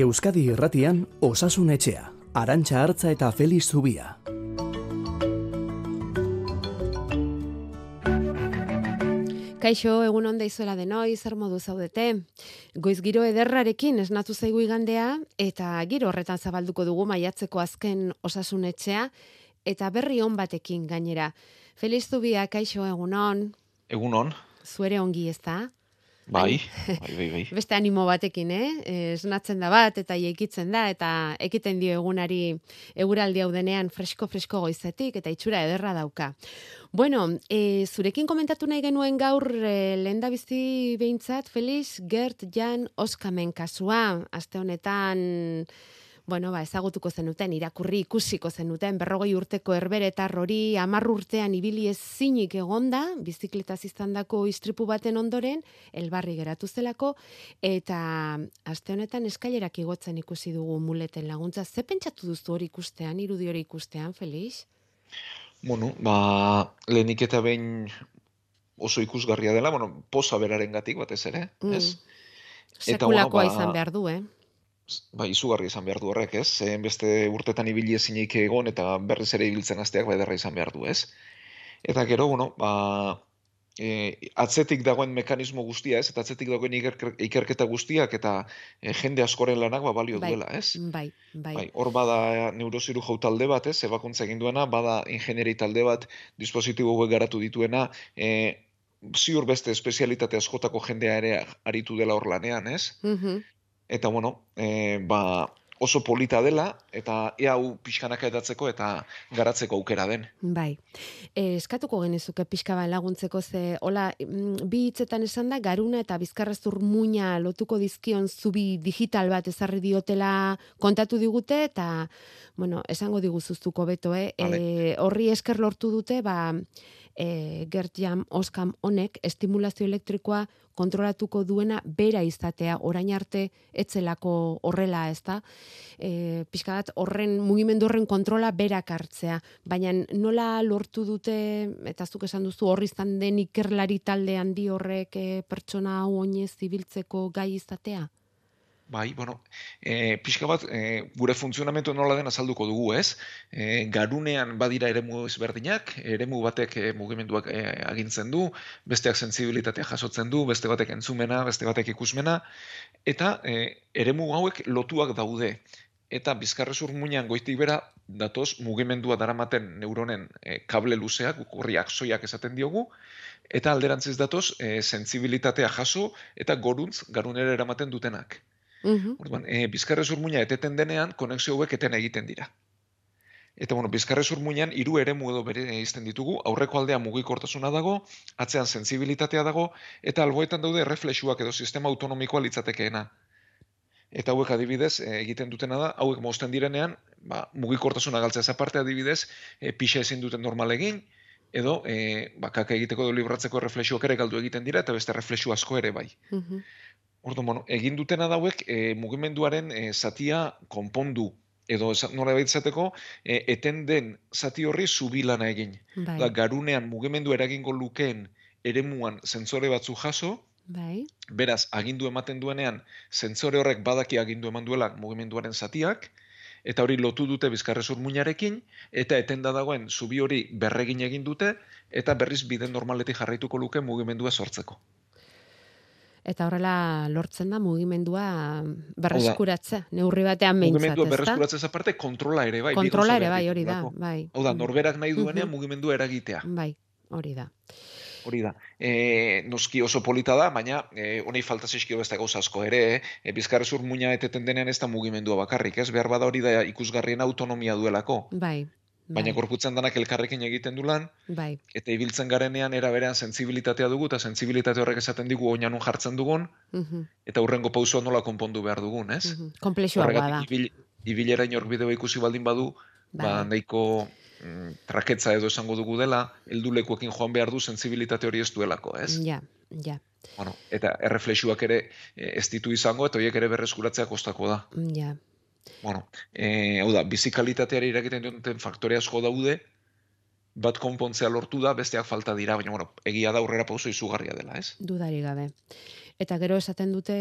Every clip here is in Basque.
Euskadi Irratian Osasun Etxea, Arantxa Hartza eta Feliz Zubia. Kaixo, egun onda izuela denoi, zer modu zaudete. Goiz giro ederrarekin esnatu zaigu igandea, eta giro horretan zabalduko dugu maiatzeko azken osasun etxea, eta berri on batekin gainera. Feliz Zubia, kaixo, egun on. Egun on. Zuere ongi ez da? Bai, bai, bai, bai. Beste animo batekin, eh? Esnatzen da bat eta ieikitzen da eta ekiten dio egunari eguraldi hau denean fresko-fresko goizetik eta itxura ederra dauka. Bueno, e, zurekin komentatu nahi genuen gaur e, lehen da bizi behintzat, Feliz, Gert, Jan, Oskamen kasua. Aste honetan bueno, ba, ezagutuko zenuten, irakurri ikusiko zenuten, berrogei urteko herberetar hori amar urtean ibili ez zinik egonda, bizikletaz izan dako istripu baten ondoren, elbarri geratu zelako, eta aste honetan eskailerak igotzen ikusi dugu muleten laguntza. Ze pentsatu duzu hori ikustean, irudi hori ikustean, Felix? Bueno, ba, lehenik eta behin oso ikusgarria dela, bueno, posa beraren gatik batez ere, mm. ez? Sekulakoa ba, izan behar du, eh? Ba, izugarri izan behar du horrek, ez? Zehen beste urtetan ibili ezinik egon eta berriz ere ibiltzen azteak ba ederra izan behar du, ez? Eta gero, bueno, ba, e, atzetik dagoen mekanismo guztia, ez? Eta atzetik dagoen ikerketa guztiak eta e, jende askoren lanak ba, balio bai, duela, ez? Bai, bai. bai hor bada neuroziru jau talde bat, ez? Ebakuntza egin duena, bada ingenieri talde bat, dispositibo garatu dituena, e, ziur beste espezialitate askotako jendea ere aritu dela hor lanean, ez? Mm eta bueno, e, ba, oso polita dela, eta ea hau pixkanaka edatzeko eta garatzeko aukera den. Bai. E, eskatuko genezuke pixka ba laguntzeko ze, hola, mm, bi hitzetan esan da, garuna eta bizkarrazur muina lotuko dizkion zubi digital bat ezarri diotela kontatu digute, eta, bueno, esango diguzuztuko beto, eh? E, horri esker lortu dute, ba, e, Gertiam Oskam honek estimulazio elektrikoa kontrolatuko duena bera izatea orain arte etzelako horrela, ezta? Eh, pixkat horren mugimendu horren kontrola berak hartzea, baina nola lortu dute eta zuk esan duzu horri izan den ikerlari talde handi horrek e, pertsona hau oinez zibiltzeko gai izatea? Bai, bueno, e, pixka bat, e, gure funtzionamentu nola den azalduko dugu, ez? E, garunean badira eremu ezberdinak, eremu batek e, mugimenduak e, agintzen du, besteak sensibilitatea jasotzen du, beste batek entzumena, beste batek ikusmena, eta e, eremu hauek lotuak daude. Eta bizkarrezur muinean goitik bera, datoz mugimendua daramaten neuronen e, kable luzeak, horriak soiak esaten diogu, eta alderantziz datoz e, sensibilitatea jaso eta goruntz garunera eramaten dutenak. -hmm. Orduan, e, bizkarrezur muina eteten denean, konexio hauek eten egiten dira. Eta, bueno, bizkarrezur muinan, iru ere edo bere izten ditugu, aurreko aldea mugikortasuna dago, atzean sensibilitatea dago, eta alboetan daude reflexuak edo sistema autonomikoa litzatekeena. Eta hauek adibidez, e, egiten dutena da, hauek mozten direnean, ba, mugikortasuna galtzea zaparte adibidez, e, pixa ezin duten normal egin, edo e, ba, kaka egiteko edo libratzeko reflexuak ere galdu egiten dira, eta beste reflexu asko ere bai. Mm Ordu, bueno, egin dutena dauek e, mugimenduaren e, zatia konpondu edo nola baitzateko e, eten den zati horri zubilana egin. Bai. Da, garunean mugimendu eragingo lukeen eremuan zentzore batzu jaso, bai. beraz, agindu ematen duenean, zentzore horrek badaki agindu eman duela mugimenduaren zatiak, eta hori lotu dute bizkarrezur muinarekin, eta eten da dagoen zubi hori berregin egin dute, eta berriz biden normaletik jarraituko luke mugimendua sortzeko eta horrela lortzen da mugimendua berreskuratzea, neurri batean meintzat, Mugimendua berreskuratzea aparte kontrola ere, bai. Kontrola ere, bai, hori da, bai. Hau da, norberak nahi duenean mugimendua eragitea. Bai, hori da. Hori da. E, noski oso polita da, baina e, honei falta zizkio beste gauza asko ere, e, bizkarrezur muina eteten denean ez da mugimendua bakarrik, ez? Behar bada hori da ikusgarrien autonomia duelako. Bai, Baina bai. gorputzen danak elkarrekin egiten du lan, bai. eta ibiltzen garenean era berean sensibilitatea dugu, eta sensibilitate horrek esaten digu oinan jartzen dugun, eta hurrengo pausua nola konpondu behar dugun, ez? Uh Komplexua da. Ibil, ibilera inork bideoa ikusi baldin badu, ba, bai. ba, nahiko mm, traketza edo esango dugu dela, heldulekuekin joan behar du sensibilitate hori ez duelako, ez? Ja, ja. Bueno, eta erreflexuak ere eh, ez ditu izango, eta horiek ere berreskuratzea kostako da. Ja, Bueno, eh, hau da, bizikalitateari irakiten duten faktore asko daude, bat konpontzea lortu da, besteak falta dira, baina bueno, egia da aurrera pauso izugarria dela, ez? Dudari gabe. Eta gero esaten dute,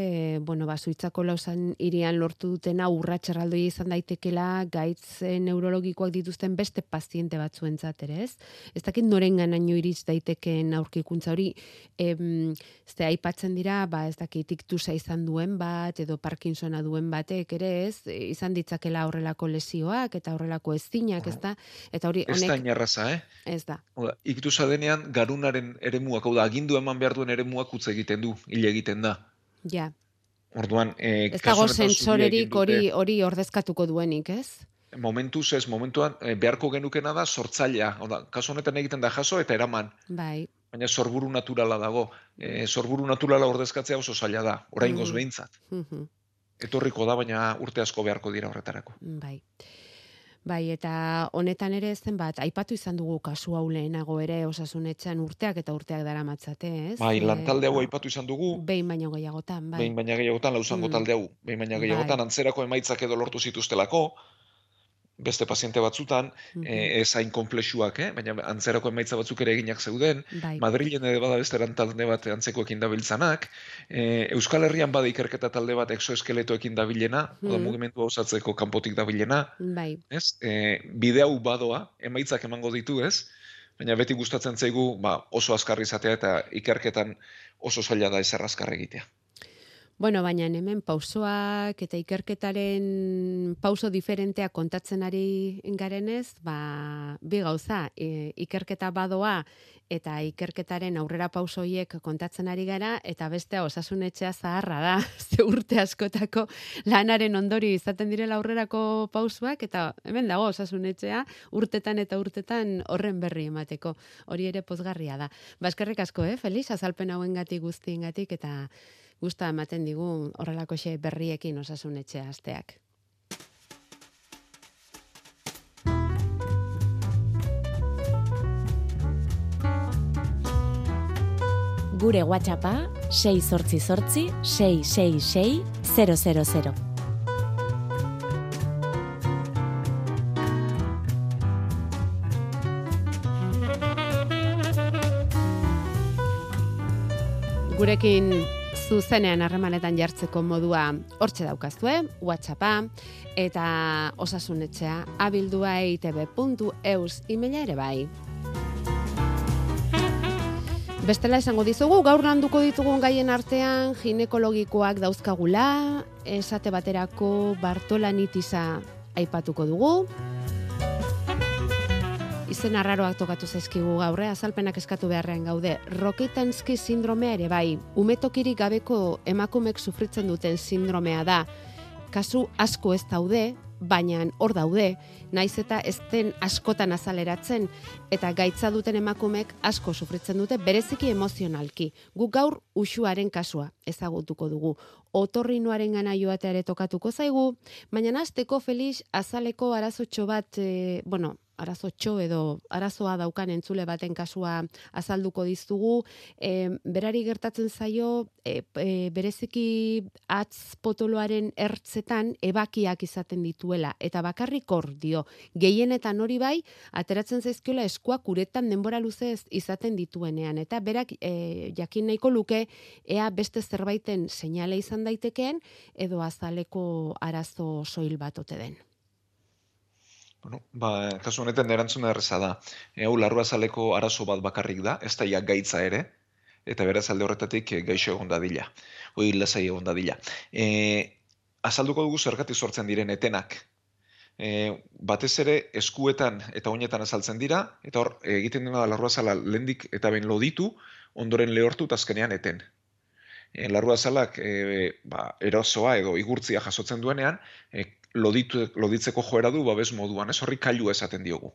bueno, ba, zuitzako lausan irian lortu dutena urratxerraldoi izan daitekela gaitz neurologikoak dituzten beste paziente batzuentzat ere, ez? Ez dakit noren ganaino iritz daitekeen aurkikuntza hori, em, ez aipatzen dira, ba, ez dakit iktusa izan duen bat, edo Parkinsona duen batek ere, ez? Izan ditzakela horrelako lesioak, eta horrelako ezinak, ez da? Eta hori, honek... Ez da inerraza, eh? Ez da. Oda, iktusa denean, garunaren eremuak, hau da, agindu eman behar duen eremuak utz egiten du, hile egiten da. Ja. Orduan, eh, ez dago sentsorerik hori hori ordezkatuko duenik, ez? Momentuz ez, momentuan eh, beharko genukena da sortzailea. Oda, kasu honetan egiten da jaso eta eraman. Bai. Baina sorburu naturala dago. E, sorburu naturala ordezkatzea oso zaila da, orain goz mm. behintzat. Mm Etorriko da, baina urte asko beharko dira horretarako. Bai. Bai, eta honetan ere zenbat, aipatu izan dugu kasu hau lehenago ere osasunetxean urteak eta urteak dara matzate, ez? Bai, lantalde hau aipatu izan dugu. Behin baino gehiagotan, bai. Behin baino gehiagotan, lauzango mm. talde hau. Behin baino gehiagotan, bai. antzerako emaitzak edo lortu zituztelako beste paziente batzutan, mm -hmm. ez hain komplexuak, eh? baina antzerako emaitza batzuk ere eginak zeuden, bai. Madrilen ere bada beste talde bat antzekoekin dabiltzanak, e, Euskal Herrian bada ikerketa talde bat exoeskeletoekin dabilena, mm -hmm. mugimendu osatzeko kanpotik dabilena, bai. ez? E, bidea badoa, emaitzak emango ditu, ez? Baina beti gustatzen zaigu ba, oso azkarri izatea eta ikerketan oso zaila da ez egitea. Bueno, baina hemen pausoak eta ikerketaren pauso diferentea kontatzen ari garenez, ba, bi gauza, e, ikerketa badoa eta ikerketaren aurrera pausoiek kontatzen ari gara, eta beste osasunetxea zaharra da, ze urte askotako lanaren ondori izaten direla aurrerako pausoak, eta hemen dago osasunetxea urtetan eta urtetan horren berri emateko, hori ere pozgarria da. Baskerrik asko, eh, Feliz, azalpen hauen gati guztien gatik, eta gusta ematen digu horrelako xe berriekin osasun etxea asteak. Gure WhatsAppa 6 sortzi sortzi 666 000. Gurekin zuzenean harremanetan jartzeko modua hortxe daukazue, WhatsAppa, eta osasunetxea abildua eitb.eus imela ere bai. Bestela esango dizugu, gaur landuko ditugun gaien artean ginekologikoak dauzkagula, esate baterako bartolanitiza aipatuko dugu, izen arraroak tokatu zaizkigu gaurre, azalpenak eskatu beharrean gaude. Roketanski sindromea ere bai, umetokirik gabeko emakumek sufritzen duten sindromea da. Kasu asko ez daude, baina hor daude, naiz eta ez den askotan azaleratzen, eta gaitza duten emakumek asko sufritzen dute, bereziki emozionalki. Gu gaur usuaren kasua ezagutuko dugu. Otorrinuaren gana joatea ere tokatuko zaigu, baina azteko Felix azaleko arazotxo bat, e, bueno, arazotxo edo arazoa daukan entzule baten kasua azalduko diztugu, e, berari gertatzen zaio e, e, bereziki atz potoloaren ertzetan ebakiak izaten dituela eta bakarrik hor dio. Gehienetan hori bai ateratzen zaizkiola eskuak uretan denbora luzez izaten dituenean. Eta berak e, jakin nahiko luke ea beste zerbaiten seinale izan daitekeen edo azaleko arazo soil bat ote den. Bueno, ba, kasu honetan erantzuna erreza da. E, hau, larrua zaleko arazo bat bakarrik da, ez da ia gaitza ere, eta beraz alde horretatik e, gaixo egon dadila. Hoi, lasai egon dadila. E, azalduko dugu zergatik sortzen diren etenak. E, batez ere eskuetan eta oinetan azaltzen dira, eta hor, egiten dena da larrua zala lendik eta ben loditu, ondoren lehortu eta azkenean eten. E, larrua zalak e, ba, erosoa edo igurtzia jasotzen duenean, e, loditu, loditzeko joera du babes moduan, ez horri kailu esaten diogu.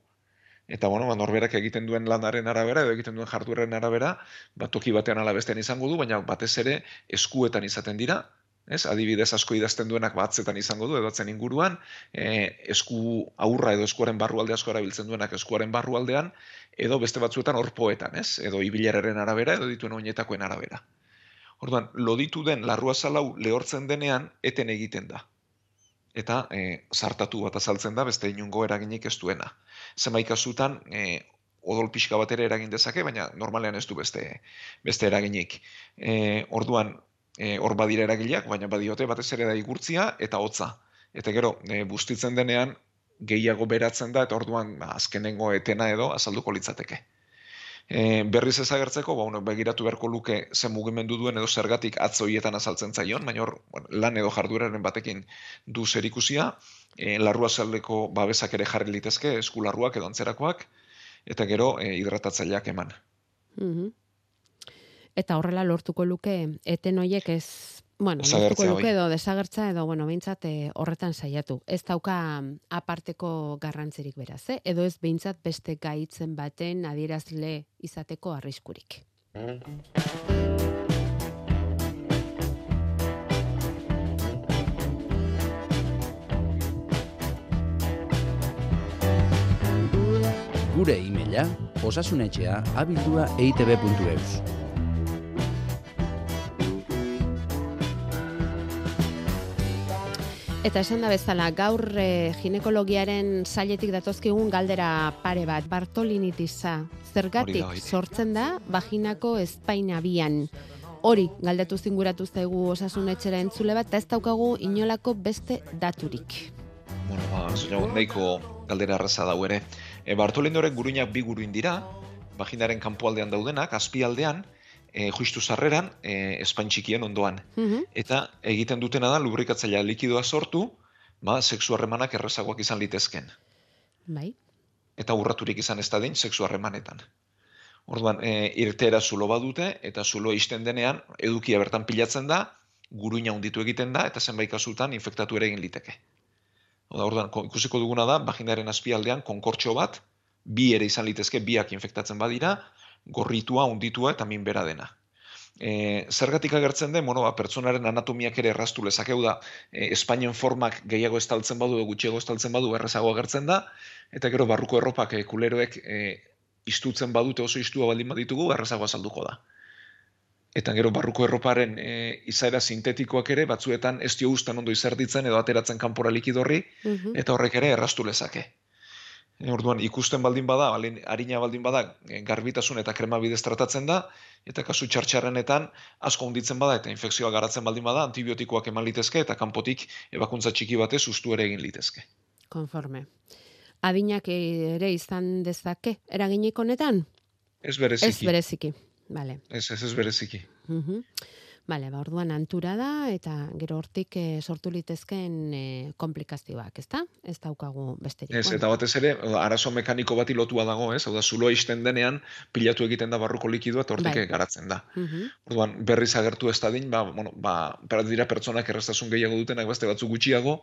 Eta bueno, ba, norberak egiten duen lanaren arabera, edo egiten duen jardueren arabera, bat toki batean alabestean izango du, baina batez ere eskuetan izaten dira, ez? Adibidez asko idazten duenak batzetan izango du, edotzen inguruan, e, esku aurra edo eskuaren barrualde asko erabiltzen duenak eskuaren barrualdean, edo beste batzuetan orpoetan, ez? Edo ibileraren arabera, edo dituen oinetakoen arabera. Orduan, loditu den larrua zalau lehortzen denean, eten egiten da eta e, zartatu bat azaltzen da, beste inungo eraginik ez duena. Zemaik kasutan, e, odol pixka bat ere eragin dezake, baina normalean ez du beste, beste eraginik. E, orduan, e, hor badira eragileak, baina badiote batez ere da igurtzia eta hotza. Eta gero, e, bustitzen denean, gehiago beratzen da, eta orduan azkenengo etena edo azalduko litzateke. E, berriz ezagertzeko, ba, bueno, begiratu beharko luke zen mugimendu duen edo zergatik atzoietan azaltzen zaion, baina hor, bueno, lan edo jardueraren batekin du zer ikusia, e, larrua zaldeko babesak ere jarri litezke, eskularruak edo antzerakoak, eta gero e, hidratatzaileak eman. Mhm. Eta horrela lortuko luke eten hoiek ez Bueno, lortuko luke edo desagertza edo, bueno, behintzat eh, horretan saiatu. Ez dauka aparteko garrantzirik beraz, eh? edo ez behintzat beste gaitzen baten adierazle izateko arriskurik. Gure e-maila osasunetxea abildua eitb.eus. Eta esan da bezala, gaur e, ginekologiaren sailetik datozkigun galdera pare bat, Bartolinitisa, zergatik sortzen da vaginako espaina bian. Hori, galdetu zinguratu zaigu osasun etxera entzule bat, eta ez daukagu inolako beste daturik. Bueno, ba, zure galdera arraza dau ere. E, Bartolindoren guruinak bi guruin dira, vaginaren kanpoaldean daudenak, azpialdean, e, justu zarreran, e, espain txikien ondoan. Mhm. Eta egiten dutena da, lubrikatzailea likidoa sortu, ba, seksu harremanak errezagoak izan litezken. Bai. Eta urraturik izan ez da den, seksu harremanetan. Orduan, e, irteera zulo badute, eta zulo isten denean, edukia bertan pilatzen da, guruina unditu egiten da, eta zenbait kasutan infektatu ere egin liteke. Oda, orduan, ikusiko duguna da, vaginaren azpialdean, konkortxo bat, bi ere izan litezke, biak infektatzen badira, gorritua, unditua eta minbera dena. E, zergatik agertzen den, bueno, ba, pertsonaren anatomiak ere erraztu lezakeu da, e, Espainien formak gehiago estaltzen badu, gutxiago estaltzen badu, errazago agertzen da, eta gero barruko erropak e, kuleroek e, istutzen badute oso istua baldin baditugu, errazago azalduko da. Eta gero barruko erroparen e, izaera sintetikoak ere, batzuetan ez dio ustan ondo izerditzen edo ateratzen kanpora likidorri, Mhm. eta horrek ere erraztu lezake. E, orduan, ikusten baldin bada, alin, harina baldin bada, e, garbitasun eta krema bidez tratatzen da, eta kasu txartxarrenetan asko hunditzen bada eta infekzioa garatzen baldin bada, antibiotikoak eman litezke eta kanpotik ebakuntza txiki batez ustu ere egin litezke. Konforme. Adinak ere izan dezake, eraginik honetan? Ez bereziki. Ez bereziki. Vale. Ez, ez, ez bereziki. Mhm. Bale, ba, orduan antura da, eta gero hortik eh, sortu litezken eh, komplikazioak, ezta? Ez daukagu besterik. Ez, eta batez ere, arazo mekaniko bati lotua dago, ez? Hau da, zuloa isten denean, pilatu egiten da barruko likidua, eta hortik Bai. garatzen da. Mhm. Orduan, berriz agertu ez dadin, ba, bueno, ba, berat dira pertsonak erraztasun gehiago dutenak beste batzuk gutxiago,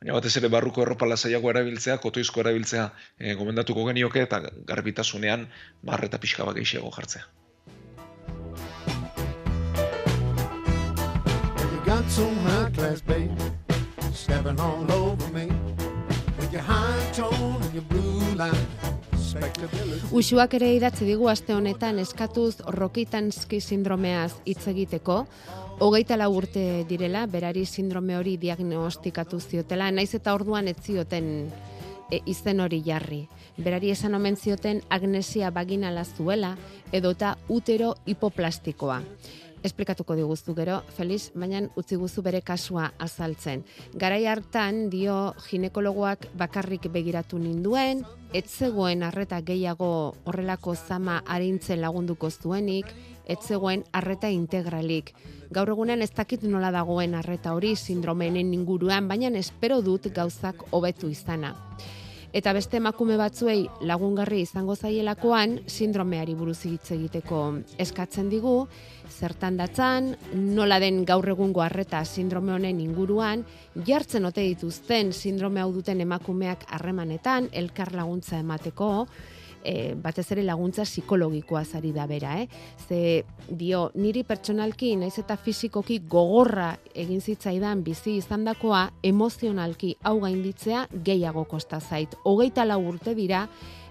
baina batez ere barruko erropa lasaiago erabiltzea, kotoizko erabiltzea e, gomendatuko genioke, eta garbitasunean barreta pixka bat gehiago jartzea. So high class, babe, stepping all over me. With your high tone and your blue line. Uxuak ere idatzi digu aste honetan eskatuz Rokitanski sindromeaz hitz egiteko. Hogeita lau urte direla, berari sindrome hori diagnostikatu ziotela, naiz eta orduan ez zioten e, izen hori jarri. Berari esan omen zioten agnesia vaginala zuela edota utero hipoplastikoa. Esplikatuko diguztu gero, Feliz, baina utzi guzu bere kasua azaltzen. Garai hartan dio ginekologoak bakarrik begiratu ninduen, ez zegoen arreta gehiago horrelako zama arintzen lagunduko zuenik, ez zegoen arreta integralik. Gaur egunean ez dakit nola dagoen arreta hori sindromenen inguruan, baina espero dut gauzak hobetu izana. Eta beste emakume batzuei lagungarri izango zaielakoan sindromeari buruz hitz egiteko eskatzen digu, zertan datzan, nola den gaur egungo arreta sindrome honen inguruan, jartzen ote dituzten sindrome hau duten emakumeak harremanetan, elkar laguntza emateko, e, batez ere laguntza psikologikoa zari da bera, eh? Ze dio, niri pertsonalki, naiz eta fisikoki gogorra egin zitzaidan bizi izandakoa, emozionalki hau gainditzea gehiago kosta zait. Hogeita lau urte dira,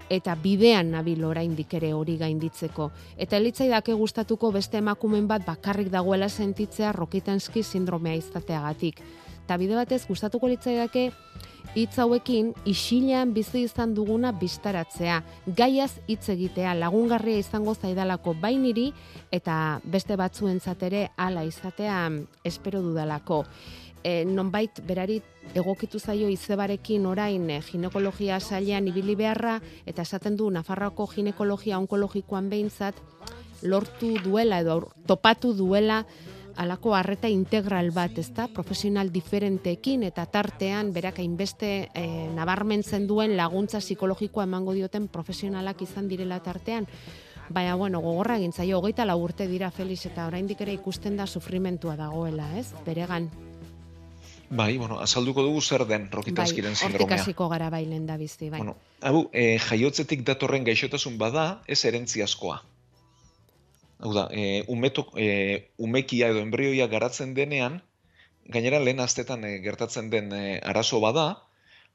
eta bidean nabil oraindik ere hori gainditzeko. Eta elitzaidake gustatuko beste emakumen bat bakarrik dagoela sentitzea Rokitanski sindromea izateagatik. eta bide batez gustatuko litzaidake hitz hauekin isilean bizi izan duguna bistaratzea, gaiaz hitz egitea lagungarria izango zaidalako bainiri eta beste batzuentzat ere hala izatea espero dudalako. E, nonbait berari egokitu zaio izebarekin orain e, ginekologia sailean ibili beharra eta esaten du Nafarroako ginekologia onkologikoan behintzat lortu duela edo topatu duela alako harreta integral bat, ezta? Profesional diferenteekin eta tartean berak hainbeste e, nabarmentzen duen laguntza psikologikoa emango dioten profesionalak izan direla tartean. Baina, bueno, gogorra egin zaio, hogeita lau urte dira Felix, eta oraindik ere ikusten da sufrimentua dagoela, ez? Beregan, Bai, bueno, azalduko dugu zer den bai, Rokitanskyren hortik sindromea. hasiko gara bailen da bizi, bai. Bueno, hau, e, jaiotzetik datorren gaixotasun bada, ez erentziazkoa. Hau da, e, umeto, e, umekia edo embrioia garatzen denean, gainera lehen astetan e, gertatzen den e, arazo bada,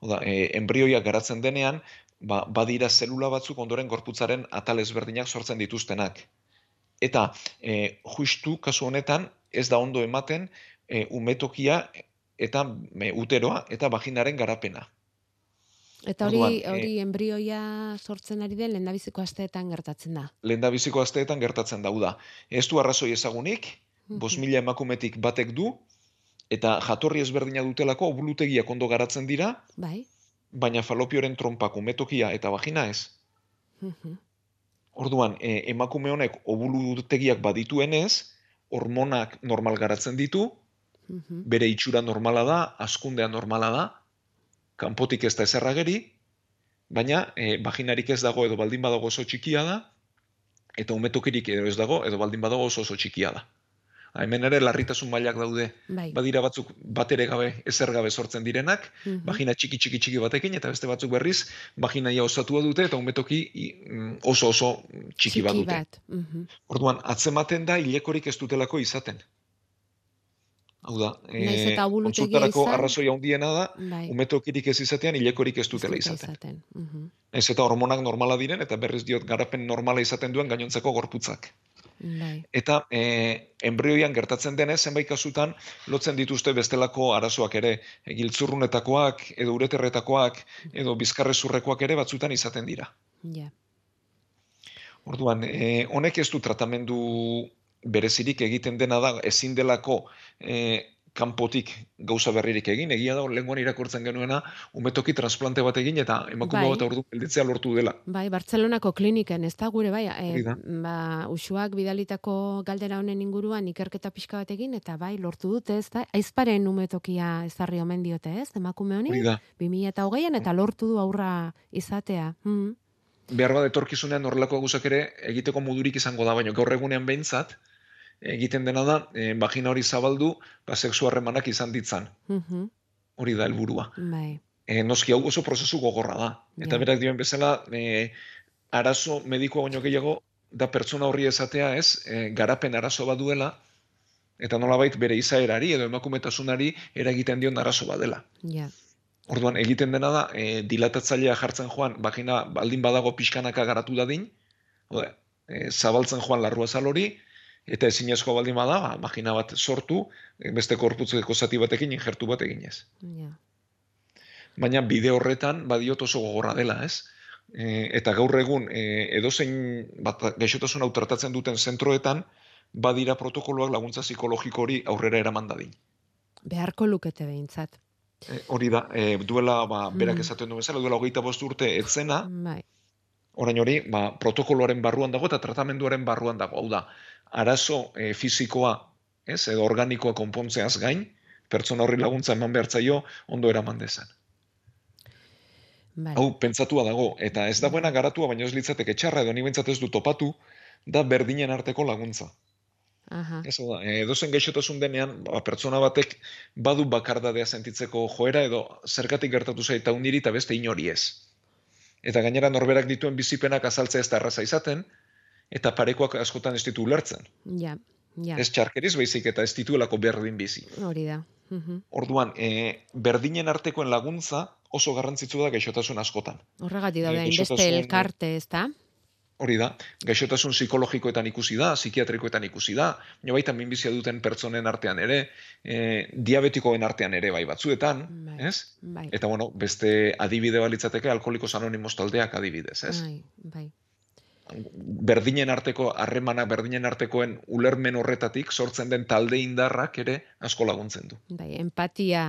hau da, e, embrioia garatzen denean, ba, badira zelula batzuk ondoren gorputzaren atal ezberdinak sortzen dituztenak. Eta e, justu kasu honetan ez da ondo ematen e, umetokia eta e, uteroa eta vaginaren garapena. Eta hori, Orduan, eh, hori embrioia sortzen ari den lehendabiziko asteetan gertatzen da. lehendabiziko asteetan gertatzen dau da. Ez du arrazoi ezagunik, bost mila emakumetik batek du, eta jatorri ezberdina dutelako obulutegiak ondo garatzen dira, Bai? baina falopioren trompak umetokia eta vagina ez. Orduan, e, emakume honek obulutegiak badituenez, hormonak normal garatzen ditu, bere itxura normala da, askundea normala da, kanpotik ez da ezerrageri, baina e, vaginarik ez dago edo baldin badago oso txikia da, eta umetokirik edo ez dago edo baldin badago oso oso txikia da. Ha, hemen ere larritasun mailak daude, Bai. badira batzuk bat ere gabe, ezer gabe sortzen direnak, Mhm. vagina txiki txiki txiki batekin, eta beste batzuk berriz, vaginaia osatua dute, eta umetoki mm, oso oso txiki, bat dute. bat. Mhm. Orduan, atzematen da hilekorik ez dutelako izaten. Hau da, eta obulutegia kontsultarako izan- arrazoi handiena da, Bai. umetokirik ez izatean, hilekorik ez dutela dute izaten. Mhm. Ez eta hormonak normala diren, eta berriz diot garapen normala izaten duen gainontzeko gorputzak. Bai. Eta e, embrioian gertatzen denez, zenbait kasutan, lotzen dituzte bestelako arazoak ere, e, giltzurrunetakoak, edo ureterretakoak, edo bizkarrezurrekoak ere batzutan izaten dira. Ja. Orduan, e, honek ez du tratamendu berezirik egiten dena da, ezin delako e, kanpotik gauza berririk egin, egia da, lehenguan irakurtzen genuena, umetoki transplante bat egin, eta emakume Bai. bat ordu gelditzea lortu dela. Bai, Bartzelonako kliniken, ez da gure bai, e, ba, usuak bidalitako galdera honen inguruan ikerketa pixka bat egin, eta bai, lortu dute, ez da, aizparen umetokia ezarri omen diote, ez, emakume honi, Hori da. 2008an, eta lortu du aurra izatea. Mm. behar bat etorkizunean horrelako gauzak ere egiteko modurik izango da, baina gaur egunean behintzat, egiten dena da, e, vagina hori zabaldu, ba, sexu harremanak izan ditzan. Mhm. Hori da helburua. Bai, E, noski hau oso prozesu gogorra da. Eta Ja. berak dioen bezala, e, arazo medikoa baino gehiago, da pertsona horri esatea ez, e, garapen arazo bat duela, eta nolabait bere izaerari edo emakumetasunari eragiten dion arazo bat dela. ja. Orduan, egiten dena da, e, dilatatzailea jartzen joan, vagina baldin badago pixkanaka garatu dadin, Oda, e, zabaltzen joan larrua hori, eta ezinezkoa baldin bada, ba, vagina bat sortu, e, beste korputzeko zati batekin injertu bat eginez. Ja. Baina bide horretan badiot oso gogorra dela, ez? E, eta gaur egun e, edozein bat gaixotasun hau tratatzen duten zentroetan badira protokoloak laguntza psikologiko hori aurrera eraman dadin. Beharko lukete behintzat. E, hori da, e, duela, ba, berak Mm. esaten du bezala, duela hogeita bost urte etzena, Bai, orain hori, ba, protokoloaren barruan dago eta tratamenduaren barruan dago. Hau da, arazo e, fisikoa, ez, edo organikoa konpontzeaz gain, pertsona horri laguntza eman behar zaio ondo eraman dezan. bai. Hau, pentsatua dago, eta ez dagoena garatua, baina ez litzateke txarra, edo ni ez du topatu, da berdinen arteko laguntza. Aha. Ez da, e, edozen gaixotasun denean, ba, pertsona batek badu bakardadea sentitzeko joera, edo zergatik gertatu zaita uniri eta beste inori ez. Eta gainera norberak dituen bizipenak azaltzea ez da erraza izaten, eta parekoak askotan ez ditu ulertzen. Ja, ja. Ez txarkeriz baizik eta ez dituelako berdin bizi. Hori da. Mhm. Orduan, e, berdinen artekoen laguntza oso garrantzitsu da gaixotasun askotan. Horregatik daude Eh, gaixotasun- elkarte, ez da? Hori da, gaixotasun psikologikoetan ikusi da, psikiatrikoetan ikusi da, baina baita minbizia duten pertsonen artean ere, e, diabetikoen artean ere bai batzuetan, Bai, ez? bai. Eta bueno, beste adibide balitzateke alkoholikos anonimos taldeak adibidez, ez? Bai, bai. Berdinen arteko, harremanak berdinen artekoen ulermen horretatik sortzen den talde indarrak ere asko laguntzen du. Bai, empatia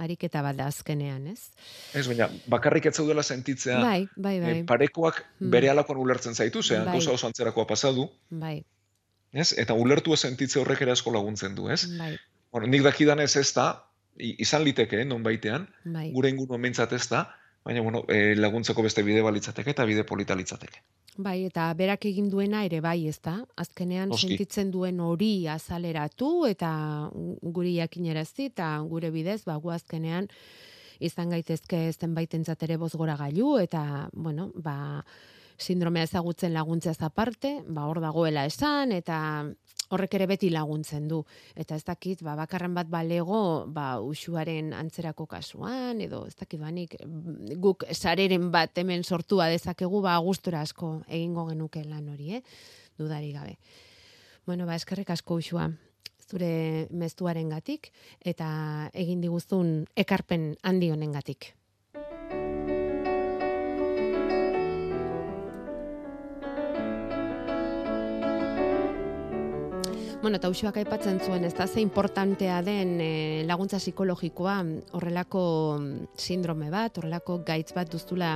ariketa bat da azkenean, ez? Ez, baina bakarrik ez zaudela sentitzea, Bai, bai, bai. e, parekoak Hmm. bere alakoan ulertzen zaitu, ze Bai. oso antzerakoa pasadu, Bai, ez? Eta ulertu sentitze horrek ere asko laguntzen du, ez? bai, Bueno, nik dakidanez ez da, izan liteke, non baitean, bai. gure inguruan behintzat ez da, baina bueno, e, laguntzeko beste bide balitzateke eta bide polita litzateke. Bai, eta berak egin duena ere bai, ez da? Azkenean Noski. sentitzen duen hori azaleratu eta guri jakinerazi eta gure bidez, ba, gu azkenean izan gaitezke zenbaitentzat ere bozgora gailu eta, bueno, ba, sindromea ezagutzen laguntzea aparte, ba, hor dagoela esan, eta horrek ere beti laguntzen du. Eta ez dakit, ba, bakarren bat balego, ba, usuaren antzerako kasuan, edo ez dakit banik, mm, guk sareren bat hemen sortua dezakegu, ba, gustura asko egingo genuke lan hori, eh? Dudari gabe. Bueno, ba, eskerrik asko usua zure mestuaren gatik, eta egin diguzun ekarpen handi honen Bueno, eta usuak aipatzen zuen, ez da ze importantea den e, laguntza psikologikoa horrelako mm, sindrome bat, horrelako gaitz bat duztula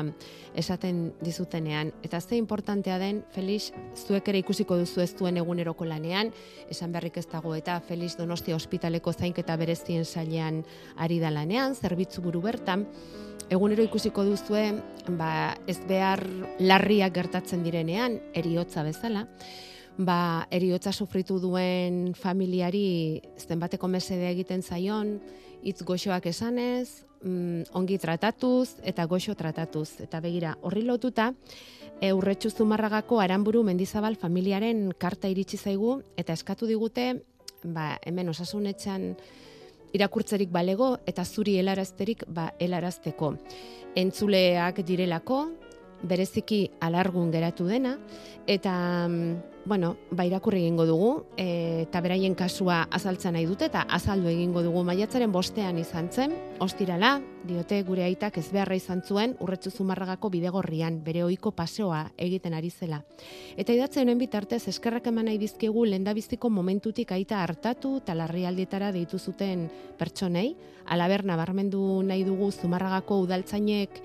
esaten dizutenean. Eta ze importantea den, Felix, zuek ere ikusiko duzu ez duen eguneroko lanean, esan beharrik ez dago eta Felix Donostia ospitaleko zainketa berezien sailean ari da lanean, zerbitzu buru bertan, egunero ikusiko duzue, ba, ez behar larriak gertatzen direnean, eriotza bezala, ba, eriotza sufritu duen familiari zenbateko mesedea egiten zaion, hitz goxoak esanez, mm, ongi tratatuz eta goxo tratatuz. Eta begira, horri lotuta, e, urretxu zumarragako aranburu mendizabal familiaren karta iritsi zaigu, eta eskatu digute, ba, hemen osasunetxan irakurtzerik balego, eta zuri helarazterik ba, helarazteko. Entzuleak direlako, bereziki alargun geratu dena, eta, mm, bueno, ba, irakurri egingo dugu, e, eta beraien kasua azaltzen nahi dute, eta azaldu egingo dugu maiatzaren bostean izan zen, ostirala, diote gure aitak ez beharra izan zuen, urretzu zumarragako bidegorrian, bere ohiko paseoa egiten ari zela. Eta idatze honen bitartez, eskerrak eman nahi dizkigu lendabiziko momentutik aita hartatu eta larrialdietara deitu zuten pertsonei, alaber nabarmendu nahi dugu zumarragako udaltzainek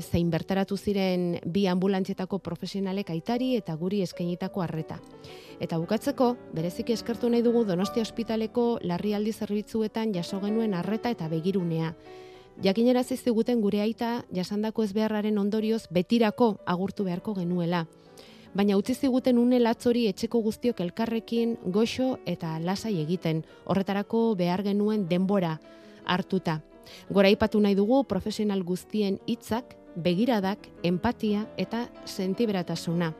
zein bertaratu ziren bi ambulantzietako profesionalek aitari eta guri eskainitako arreta. Eta bukatzeko, bereziki eskertu nahi dugu Donostia Ospitaleko larrialdi zerbitzuetan jaso genuen arreta eta begirunea. Jakinerazi ziguten gure aita jasandako ezbeharraren ondorioz betirako agurtu beharko genuela. Baina utzi ziguten une latzori etxeko guztiok elkarrekin goxo eta lasai egiten, horretarako behar genuen denbora hartuta. Gora ipatu nahi dugu profesional guztien hitzak, begiradak, empatia eta sentiberatasuna.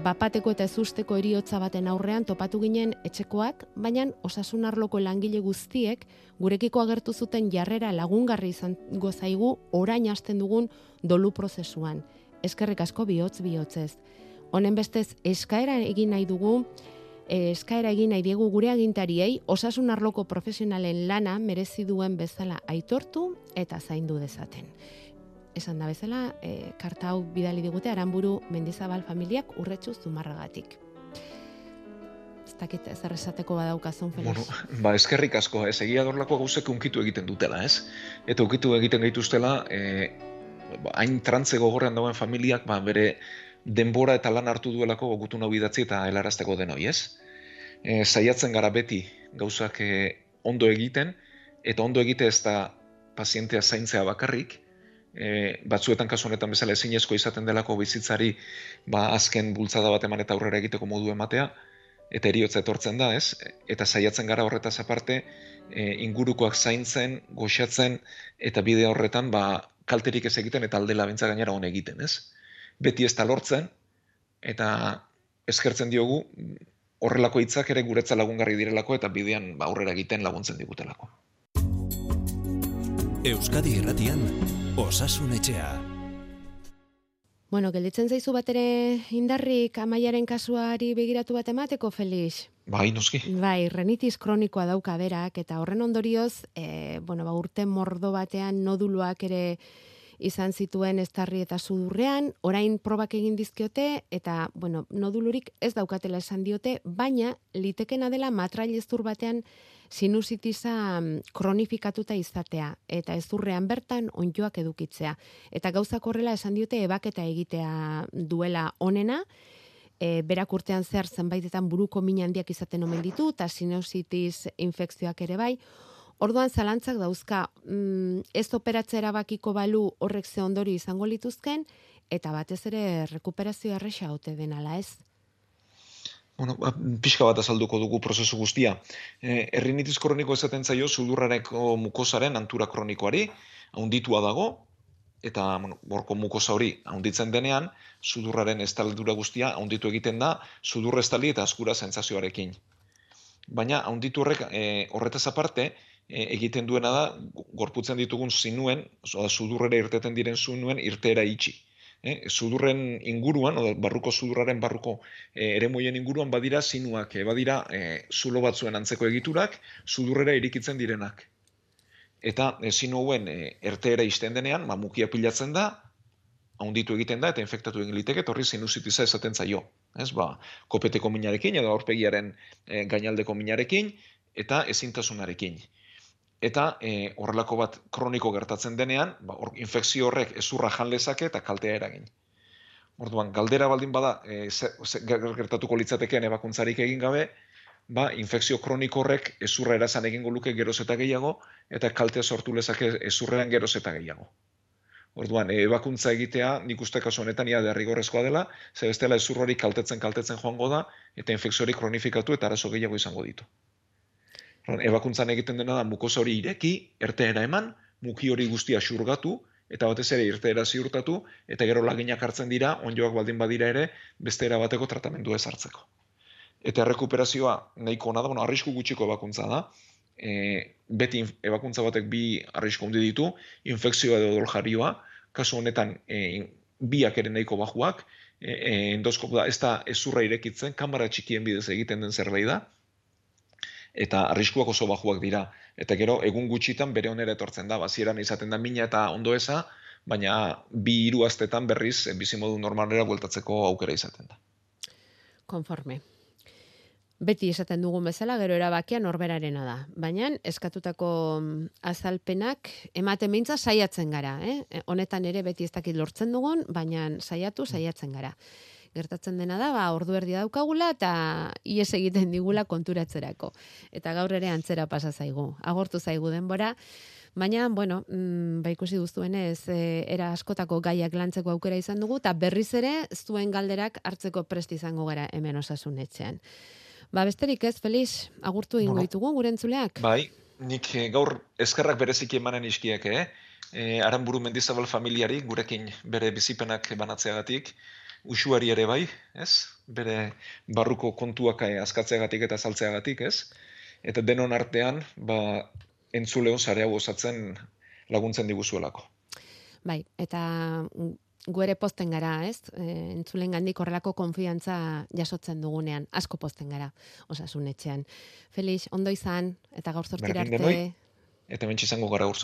Bapateko eta ezusteko eriotza baten aurrean topatu ginen etxekoak, baina osasun arloko langile guztiek gurekiko agertu zuten jarrera lagungarri izango zaigu orain hasten dugun dolu prozesuan. Eskerrik asko bihotz bihotzez. Honen bestez eskaera egin nahi dugu, eskaera egin nahi diegu gure agintariei osasun arloko profesionalen lana merezi duen bezala aitortu eta zaindu dezaten. Esan da bezala, e, karta hau bidali digute Aranburu Mendizabal familiak urretxu zumarragatik. Ez dakit zer esateko badaukazun, Felix. Bueno, ba, eskerrik asko, ez egia dorlako gauzek unkitu egiten dutela, ez? Eta unkitu egiten gaituztela, e, ba, hain trantze gogorrean dagoen familiak, ba, bere denbora eta lan hartu duelako gutun hau idatzi eta helarazteko denoi, ez? E, saiatzen gara beti gauzak e, ondo egiten, eta ondo egite ez da pazientea zaintzea bakarrik, e, batzuetan kasu honetan bezala ezinezko izaten delako bizitzari ba, azken bultzada bat eman eta aurrera egiteko modu ematea, eta eriotza etortzen da, ez? Eta saiatzen gara horretaz aparte, e, ingurukoak zaintzen, goxatzen, eta bide horretan, ba, kalterik ez egiten eta aldela bentsa gainera hon egiten, ez? Beti ez da lortzen, eta eskertzen diogu, horrelako hitzak ere guretza lagungarri direlako eta bidean ba, aurrera egiten laguntzen digutelako. Euskadi Irratian Osasun Etxea. Bueno, gelditzen zaizu bat ere indarrik amaiaren kasuari begiratu bat emateko, Felix? Bai, noski. Bai, renitis kronikoa dauka berak, eta horren ondorioz, e, bueno, ba, urte mordo batean noduluak ere izan zituen estarri eta sudurrean, orain probak egin dizkiote, eta, bueno, nodulurik ez daukatela esan diote, baina litekena dela matraileztur batean sinusitisa mm, kronifikatuta izatea, eta ezurrean bertan onjoak edukitzea. Eta gauzak horrela esan diote ebaketa egitea duela onena, e, berak urtean zer zenbaitetan buruko min handiak izaten omen ditu, eta sinusitis infekzioak ere bai, Orduan zalantzak dauzka, mm, ez operatzea erabakiko balu horrek ze ondori izango lituzken, eta batez ere rekuperazio erresa haute denala ez. Bueno, ba, pixka bat azalduko dugu prozesu guztia. E, errinitis kroniko esaten zaio sudurrareko mukosaren antura kronikoari, haunditua dago, eta bueno, borko mukosa hori haunditzen denean, sudurraren estaldura guztia haunditu egiten da, sudurre estali eta askura sentsazioarekin. Baina haunditu horrek e, horretaz aparte, egiten duena da, gorputzen ditugun zinuen, oza, sudurrera irteten diren zinuen irteera itxi. E, sudurren inguruan, oda, barruko sudurraren barruko e, ere moien inguruan badira zinuak, e, badira e, zulo batzuen antzeko egiturak, sudurrera irikitzen direnak. Eta e, zinu hauen e, erteera izten denean, ma, mukia pilatzen da, haunditu egiten da, eta infektatu egin liteke, torri sinusitiza esaten zaio. Ez, ba, kopeteko minarekin, edo aurpegiaren e, gainaldeko minarekin, eta ezintasunarekin eta e, horrelako bat kroniko gertatzen denean, ba, or, infekzio horrek ezurra jan lezake eta kaltea eragin. Orduan, galdera baldin bada, e, ze, gertatuko litzatekeen ebakuntzarik egin gabe, ba, infekzio kroniko horrek ezurra erazan egingo luke geroz eta gehiago, eta kaltea sortu lezake ezurrean geroz eta gehiago. Orduan, ebakuntza egitea, nik uste kasu honetan ia derrigorrezkoa dela, ze bestela ezur hori kaltetzen kaltetzen joango da, eta infekzio hori kronifikatu eta arazo gehiago izango ditu. Ebakuntzan egiten dena da mukosa hori ireki, erteera eman, muki hori guztia xurgatu, eta batez ere irteera ziurtatu, eta gero laginak hartzen dira, onjoak baldin badira ere, beste bateko tratamendu ez hartzeko. Eta rekuperazioa nahiko ona da, bueno, arrisku gutxiko ebakuntza da, e, beti ebakuntza batek bi arrisku handi ditu, infekzioa edo doljarioa, kasu honetan e, biak ere nahiko bajuak, e, e, endoskop da, ez da ezurra irekitzen, kamara txikien bidez egiten den zerbait da, eta arriskuak oso bajuak dira. Eta gero, egun gutxitan bere onera etortzen da, bazieran izaten da mina eta ondoeza, baina bi hiru astetan berriz eh, bizimodu normalera bueltatzeko aukera izaten da. Konforme. Beti esaten dugun bezala, gero erabakia norberarena da. Baina, eskatutako mm, azalpenak ematen mintza saiatzen gara. Eh? Honetan ere beti ez dakit lortzen dugun, baina saiatu saiatzen gara gertatzen dena da, ba, ordu erdi daukagula eta ies egiten digula konturatzerako. Eta gaur ere antzera pasa zaigu. Agortu zaigu denbora, Baina, bueno, mm, ba ikusi duztuenez, e, era askotako gaiak lantzeko aukera izan dugu, eta berriz ere, zuen galderak hartzeko prest izango gara hemen osasunetxean. Ba, besterik ez, Felix, agurtu ingo bueno, ditugu, gure entzuleak? Bai, nik eh, gaur eskerrak bereziki emanen iskiak, eh? E, Aranburu mendizabal familiari, gurekin bere bizipenak banatzeagatik, usuari ere bai, ez? Bere barruko kontuak askatzeagatik eta saltzeagatik, ez? Eta denon artean, ba, entzuleon zarea osatzen laguntzen diguzuelako. Bai, eta gu ere posten gara, ez? E, entzulen gandik horrelako konfiantza jasotzen dugunean, asko posten gara, osasun etxean. Felix, ondo izan, eta gaur zortira arte. Eta mentsi izango gara gaur